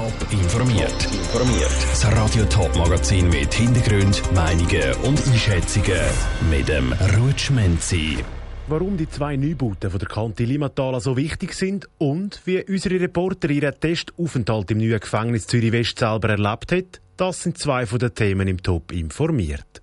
Top informiert. Informiert. Das Radio Top Magazin mit Hintergrund, Meinungen und Einschätzungen mit dem Rutschmenzi. Warum die zwei Neubauten von der Kante Limmatala so wichtig sind und wie unsere Reporter ihren Testaufenthalt im neuen Gefängnis Zürich West selber erlebt hat, das sind zwei von den Themen im Top informiert.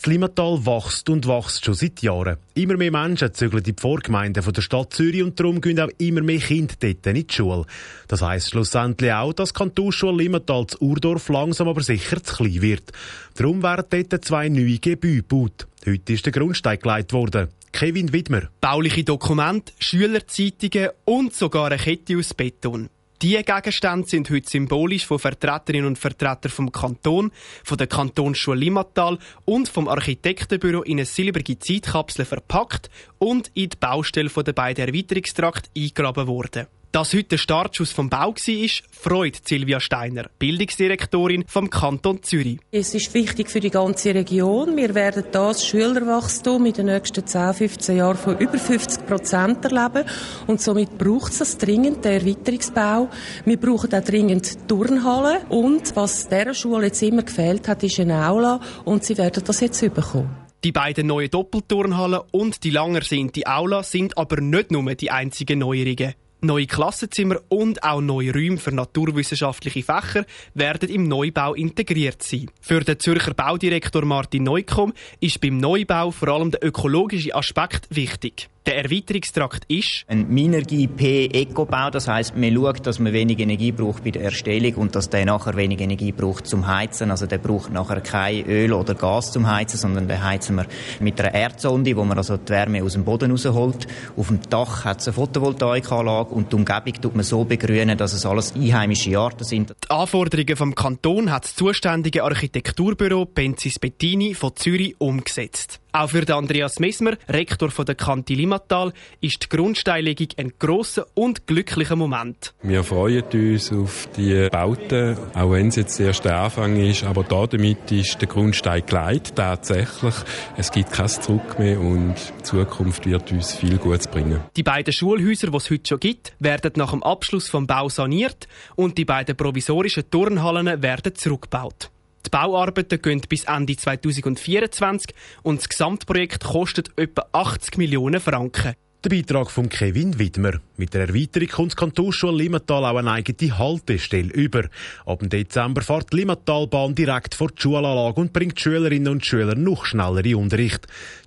Das Limmatal wächst und wächst schon seit Jahren. Immer mehr Menschen zügeln in die Vorgemeinden der Stadt Zürich und darum gehen auch immer mehr Kinder dort in die Schule. Das heisst schlussendlich auch, dass die Kantonsschule Limmatal zu Urdorf langsam aber sicher zu klein wird. Darum werden dort zwei neue Gebäude gebaut. Heute ist der Grundstein gelegt worden. Kevin Widmer. Bauliche Dokumente, Schülerzeitungen und sogar eine Kette aus Beton. Diese Gegenstände sind heute symbolisch von Vertreterinnen und Vertretern vom Kanton, von der Kantonsschule Limmatal und vom Architektenbüro in eine silbrige Zeitkapsel verpackt und in die Baustelle der beiden Erweiterungstrakte eingraben worden. Dass heute der Startschuss vom Bau war, freut Silvia Steiner, Bildungsdirektorin vom Kanton Zürich. Es ist wichtig für die ganze Region. Wir werden das Schülerwachstum in den nächsten 10, 15 Jahren von über 50 Prozent erleben. Und somit braucht es das dringend, den Erweiterungsbau. Wir brauchen auch dringend Turnhallen. Und was dieser Schule jetzt immer gefehlt hat, ist eine Aula. Und sie werden das jetzt bekommen. Die beiden neuen Doppelturnhallen und die langer sind die Aula sind aber nicht nur die einzigen Neuerungen. Neue Klassenzimmer und auch neue Räume für naturwissenschaftliche Fächer werden im Neubau integriert sein. Für den Zürcher Baudirektor Martin Neukomm ist beim Neubau vor allem der ökologische Aspekt wichtig. Der Erweiterungstrakt ist ein Minergie-P-Eco-Bau. Das heißt, man schaut, dass man wenig Energie braucht bei der Erstellung und dass der nachher wenig Energie braucht zum Heizen. Also der braucht nachher kein Öl oder Gas zum Heizen, sondern den heizen wir mit einer Erdsonde, wo man also die Wärme aus dem Boden rausholt. Auf dem Dach hat es eine Photovoltaikanlage und die Umgebung tut man so begrünen, dass es alles einheimische Arten sind. Die Anforderungen vom Kanton hat das zuständige Architekturbüro Benzis Bettini von Zürich umgesetzt. Auch für Andreas Messmer, Rektor von der Kanti Limmatal, ist die Grundsteinlegung ein grosser und glücklicher Moment. Wir freuen uns auf die Bauten, auch wenn es jetzt der erste Anfang ist, aber da damit ist der Grundstein gelegt, tatsächlich. Es gibt kein Zurück mehr und die Zukunft wird uns viel Gutes bringen. Die beiden Schulhäuser, die es heute schon gibt, werden nach dem Abschluss vom Bau saniert und die beiden provisorischen Turnhallen werden zurückgebaut. Die Bauarbeiten gehen bis Ende 2024 und das Gesamtprojekt kostet etwa 80 Millionen Franken. Der Beitrag von Kevin Widmer. Mit der Erweiterung kommt die Kantonsschule Limmatal auch eine eigene Haltestelle über. Ab dem Dezember fährt die Limmatalbahn direkt vor die Schulanlage und bringt Schülerinnen und Schüler noch schneller in Unterricht.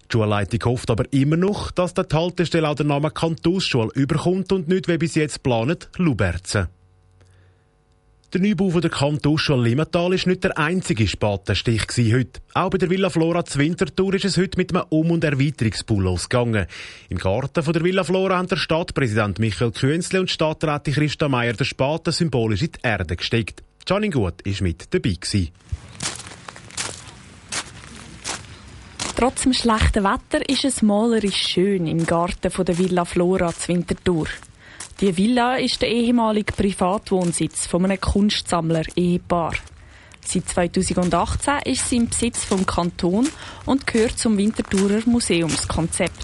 Die Schulleitung hofft aber immer noch, dass die Haltestelle auch den Namen Kantonsschule überkommt und nicht wie bis jetzt geplant Luberzen. Der Neubau der Kantonsschule Limmatal ist nicht der einzige Spatenstich heute. Auch bei der Villa Flora zu Winterthur ist es heute mit einem Um- und Erweiterungsbau losgegangen. Im Garten von der Villa Flora haben der Stadtpräsident Michael Künzle und Stadträtin Christa Meier den Spaten symbolisch in die Erde gesteckt. Gianni Gut war mit dabei. Gewesen. Trotz dem schlechten Wetter ist es malerisch schön im Garten von der Villa Flora zu Winterthur. Die Villa ist der ehemalige Privatwohnsitz von einem Kunstsammler-Ehepaar. Seit 2018 ist sie im Besitz vom Kanton und gehört zum Winterthurer Museumskonzept.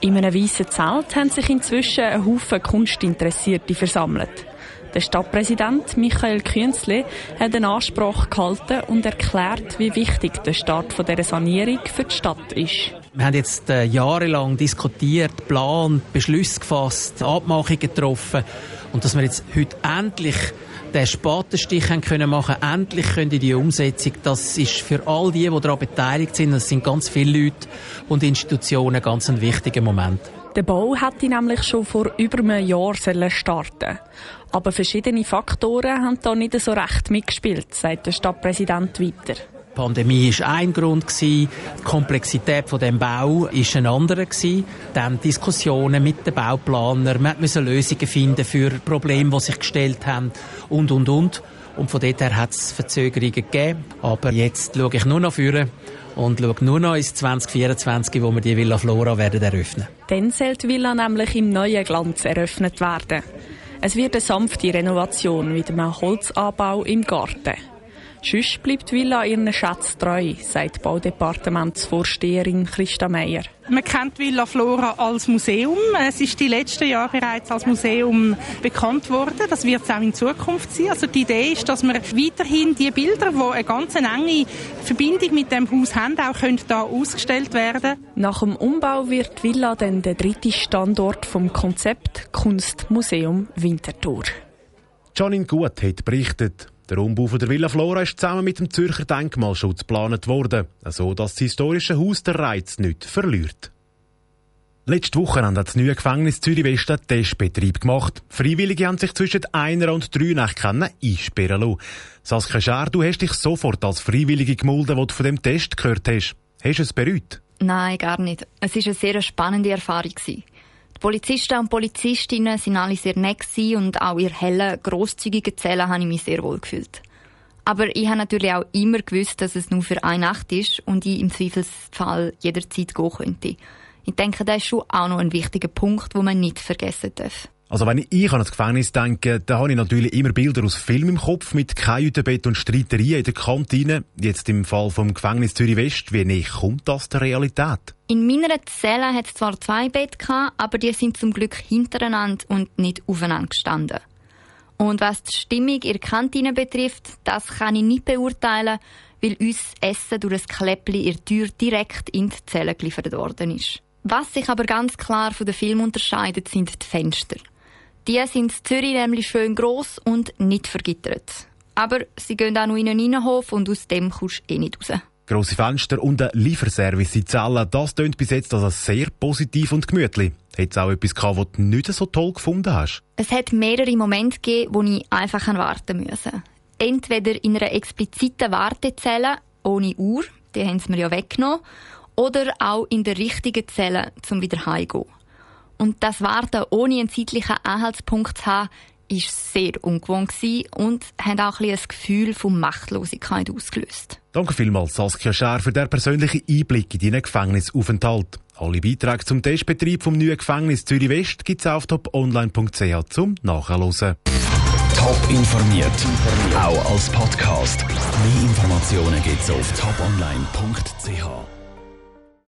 In einem weißen Zelt haben sich inzwischen ein Haufen Kunstinteressierte versammelt. Der Stadtpräsident Michael Künzle hat eine Ansprache gehalten und erklärt, wie wichtig der Start dieser Sanierung für die Stadt ist. Wir haben jetzt äh, jahrelang diskutiert, geplant, Beschlüsse gefasst, Abmachungen getroffen und dass wir jetzt heute endlich den Spatenstich können machen endlich können die Umsetzung, das ist für all die, die daran beteiligt sind, das sind ganz viele Leute und Institutionen, ganz ein wichtiger Moment. Der Bau hätte nämlich schon vor über einem Jahr starten Aber verschiedene Faktoren haben da nicht so recht mitgespielt, sagt der Stadtpräsident weiter. Die Pandemie war ein Grund, die Komplexität von dem Bau ist ein anderer. Dann Diskussionen mit den Bauplanern, man musste Lösungen finden für Probleme, die sich gestellt haben und, und, und. Und von dort her hat es Verzögerungen gegeben. Aber jetzt schaue ich nur noch führen und schaue nur noch ins 2024, wo wir die Villa Flora werden eröffnen. Dann soll die Villa nämlich im neuen Glanz eröffnet werden. Es wird eine sanfte Renovation mit einem Holzanbau im Garten. Sonst bleibt die Villa ihren Schatz treu, sagt Baudepartementsvorsteherin Christa Meier. Man kennt Villa Flora als Museum. Es ist die letzten Jahre bereits als Museum bekannt worden. Das wird es auch in Zukunft sein. Also die Idee ist, dass wir weiterhin die Bilder, die eine ganz enge Verbindung mit dem Haus haben, auch können da ausgestellt werden. Nach dem Umbau wird die Villa dann der dritte Standort vom Konzept Kunstmuseum Winterthur. Janine Gut hat berichtet. Der Umbau der Villa Flora ist zusammen mit dem Zürcher Denkmalschutz geplant worden, so dass das historische Haus der Reiz nicht verliert. Letzte Woche hat das neue Gefängnis Zürich West einen Testbetrieb gemacht. Freiwillige haben sich zwischen einer und drei Nächten einsperren lassen. Saskia Schär, du hast dich sofort als Freiwillige gemulden, wo du von dem Test gehört hast. Hast du es bereut? Nein, gar nicht. Es war eine sehr spannende Erfahrung. Die Polizisten und Polizistinnen waren alle sehr nett und auch ihr hellen, grosszügigen Zellen habe ich mich sehr wohl gefühlt. Aber ich habe natürlich auch immer gewusst, dass es nur für eine Nacht ist und ich im Zweifelsfall jederzeit gehen könnte. Ich denke, das ist schon auch noch ein wichtiger Punkt, den man nicht vergessen darf. Also wenn ich an das Gefängnis denke, dann habe ich natürlich immer Bilder aus Filmen im Kopf mit Kajütenbett und Streiterien in der Kantine. Jetzt im Fall vom Gefängnis Zürich West, wie näher kommt das der Realität? In meiner Zelle hat es zwar zwei Betten gehabt, aber die sind zum Glück hintereinander und nicht aufeinander gestanden. Und was die Stimmung in der Kantine betrifft, das kann ich nicht beurteilen, weil uns Essen durch ein Kläppli in der Tür direkt in die Zelle geliefert worden ist. Was sich aber ganz klar von den Film unterscheidet, sind die Fenster. Die sind in Zürich nämlich schön gross und nicht vergittert. Aber sie gehen auch noch in einen Innenhof und aus dem kommst du eh nicht raus. Grosse Fenster und ein Lieferservice in Zellen, das klingt bis jetzt also sehr positiv und gemütlich. Hat es auch etwas gehabt, was du nicht so toll gefunden hast? Es hat mehrere Momente gegeben, wo ich einfach warten musste. Entweder in einer expliziten Wartezelle, ohne Uhr, die haben sie mir ja weggenommen, oder auch in der richtigen Zelle, zum wieder heimgehen. Und das Warten ohne einen zeitlichen Anhaltspunkt zu haben, war sehr ungewohnt und hat auch ein, ein Gefühl von Machtlosigkeit ausgelöst. Danke vielmals, Saskia Schär, für den persönlichen Einblick in deinen Gefängnisaufenthalt. Alle Beiträge zum Testbetrieb vom neuen Gefängnis Zürich West gibt es auf toponline.ch zum Nachhören. Top informiert, auch als Podcast. Mehr Informationen gibt es auf toponline.ch.